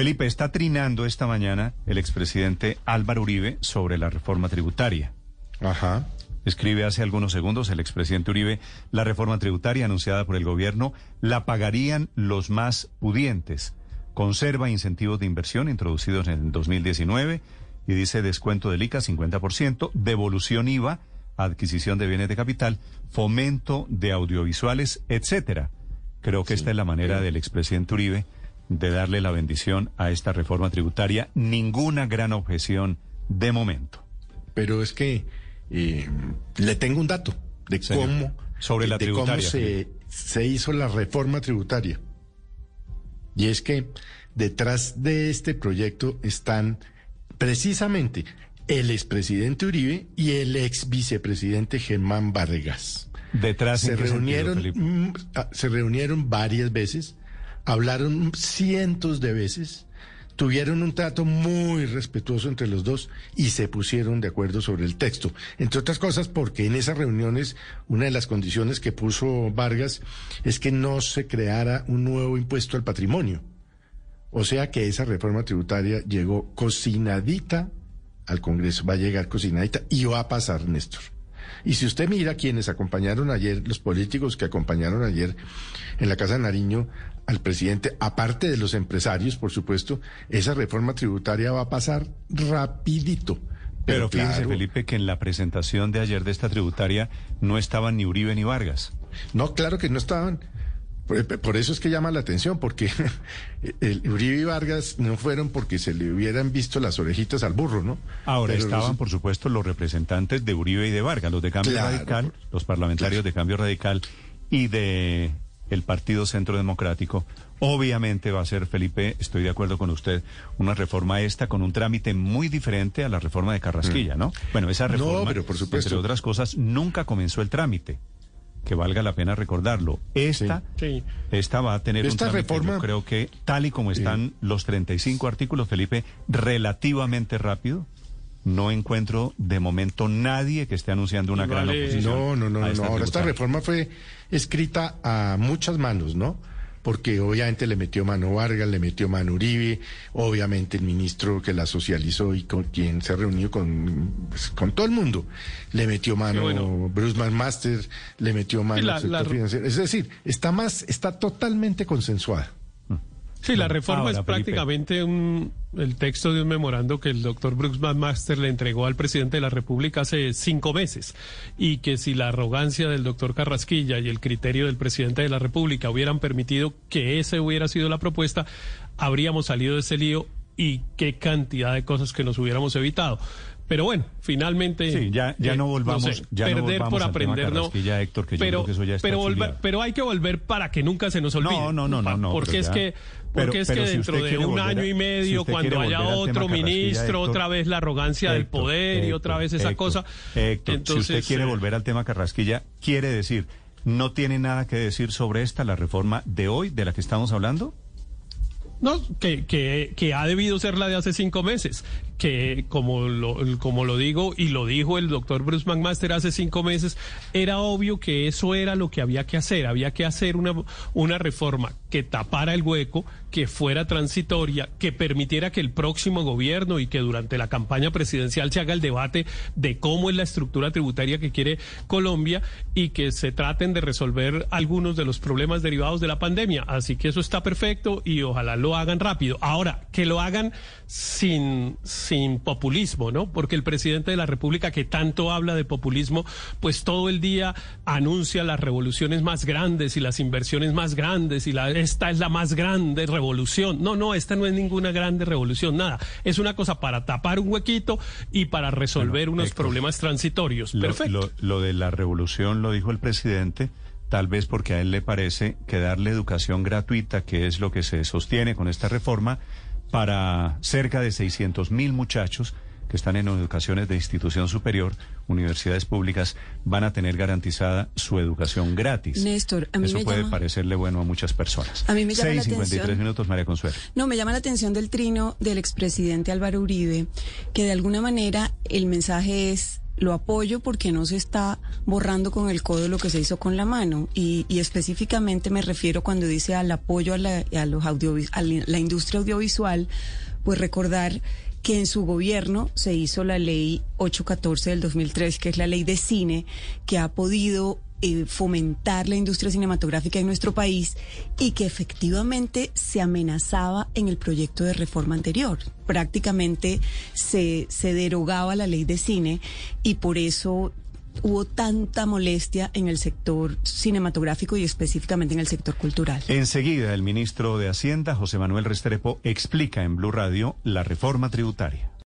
Felipe, está trinando esta mañana el expresidente Álvaro Uribe sobre la reforma tributaria. Ajá. Escribe hace algunos segundos el expresidente Uribe, la reforma tributaria anunciada por el gobierno la pagarían los más pudientes. Conserva incentivos de inversión introducidos en el 2019 y dice descuento del ICA 50%, devolución IVA, adquisición de bienes de capital, fomento de audiovisuales, etcétera. Creo que esta es la manera del expresidente Uribe de darle la bendición a esta reforma tributaria. Ninguna gran objeción de momento. Pero es que eh, le tengo un dato de cómo, Sobre la de tributaria, cómo se, se hizo la reforma tributaria. Y es que detrás de este proyecto están precisamente el expresidente Uribe y el ex vicepresidente Germán Vargas. Detrás Se ¿en qué sentido, reunieron, mm, ah, se reunieron varias veces, hablaron cientos de veces, tuvieron un trato muy respetuoso entre los dos y se pusieron de acuerdo sobre el texto. Entre otras cosas porque en esas reuniones una de las condiciones que puso Vargas es que no se creara un nuevo impuesto al patrimonio. O sea que esa reforma tributaria llegó cocinadita al Congreso, va a llegar cocinadita y va a pasar, Néstor. Y si usted mira quienes acompañaron ayer, los políticos que acompañaron ayer en la Casa de Nariño al presidente, aparte de los empresarios, por supuesto, esa reforma tributaria va a pasar rapidito. Pero fíjese, claro, Felipe, que en la presentación de ayer de esta tributaria no estaban ni Uribe ni Vargas. No, claro que no estaban. Por, por eso es que llama la atención, porque el Uribe y Vargas no fueron porque se le hubieran visto las orejitas al burro, ¿no? Ahora Pero estaban, los- por supuesto, los representantes de Uribe y de Vargas, los de Cambio Claro, Radical, por- los parlamentarios de Cambio Radical y de el Partido Centro Democrático. Obviamente va a ser, Felipe, estoy de acuerdo con usted, una reforma esta con un trámite muy diferente a la reforma de Carrasquilla, ¿no? Bueno, esa Mm. No, reforma, pero por supuesto. entre otras cosas, nunca comenzó el trámite. Que valga la pena recordarlo. Esta, Sí. esta va a tener Esta un trámite, reforma- yo creo que tal y como están los 35 artículos, Felipe, relativamente rápido. No encuentro de momento nadie que esté anunciando una gran oposición. No, no, no, no. esta Ahora, esta reforma fue escrita a muchas manos, ¿no? Porque obviamente le metió mano Vargas, le metió mano Uribe, obviamente el ministro que la socializó y con quien se reunió con, pues, con todo el mundo, le metió mano bueno. Bruce McMaster, le metió mano la- el sector la- financiero. Es decir, está más, está totalmente consensuada. Sí, la reforma Ahora, es Felipe. prácticamente un, el texto de un memorando que el doctor Brooks McMaster le entregó al presidente de la República hace cinco meses y que si la arrogancia del doctor Carrasquilla y el criterio del presidente de la República hubieran permitido que esa hubiera sido la propuesta, habríamos salido de ese lío y qué cantidad de cosas que nos hubiéramos evitado. Pero bueno, finalmente... Sí, ya- ya no volvamos- ya no perder volvamos por al tema aprender, no. Carrasquilla, Héctor, que yo pero, creo que eso ya está pero, volver- pero hay que volver para que nunca se nos olvide. No, no, no, no, no, Porque es ya. que, Pero- porque es que dentro de un volver año y medio, cuando haya otro ministro, Héctor, otra vez la arrogancia del Héctor, poder y otra vez esa cosa. Héctor, Entonces, si usted quiere eh, volver al tema Carrasquilla, quiere decir, ¿no tiene nada que decir sobre esta, la reforma de hoy, de la que estamos hablando? No, que, que, que ha debido ser la de hace cinco meses, que como lo, como lo digo y lo dijo el doctor Bruce McMaster hace cinco meses, era obvio que eso era lo que había que hacer, había que hacer una, una reforma que tapara el hueco, que fuera transitoria, que permitiera que el próximo gobierno y que durante la campaña presidencial se haga el debate de cómo es la estructura tributaria que quiere Colombia y que se traten de resolver algunos de los problemas derivados de la pandemia. Así que eso está perfecto y ojalá lo hagan rápido. Ahora, que lo hagan sin, sin populismo, ¿no? Porque el presidente de la República que tanto habla de populismo, pues todo el día anuncia las revoluciones más grandes y las inversiones más grandes y la, esta es la más grande revolución. No, no, esta no es ninguna grande revolución, nada. Es una cosa para tapar un huequito y para resolver Bueno, unos Héctor, problemas transitorios. Lo- Perfecto. Lo, lo de la revolución lo dijo el presidente, tal vez porque a él le parece que darle educación gratuita, que es lo que se sostiene con esta reforma, para cerca de 600 mil muchachos que están en educaciones de institución superior, universidades públicas, van a tener garantizada su educación gratis. Néstor, a mí Eso me puede llama- parecerle bueno a muchas personas. A mí me llama la 6:53 atención- minutos, María Consuelo. No, me llama la atención del trino del expresidente Álvaro Uribe, que de alguna manera el mensaje es lo apoyo porque no se está borrando con el codo lo que se hizo con la mano. Y, específicamente me refiero cuando dice al apoyo a la, a los a la industria audiovisual, pues recordar que en su gobierno se hizo la ley 814 del 2003, que es la ley de cine, que ha podido eh, fomentar la industria cinematográfica en nuestro país y que efectivamente se amenazaba en el proyecto de reforma anterior. Prácticamente se, se derogaba la ley de cine y por eso hubo tanta molestia en el sector cinematográfico y específicamente en el sector cultural. Enseguida, el ministro de Hacienda, José Manuel Restrepo, explica en Blue Radio la reforma tributaria.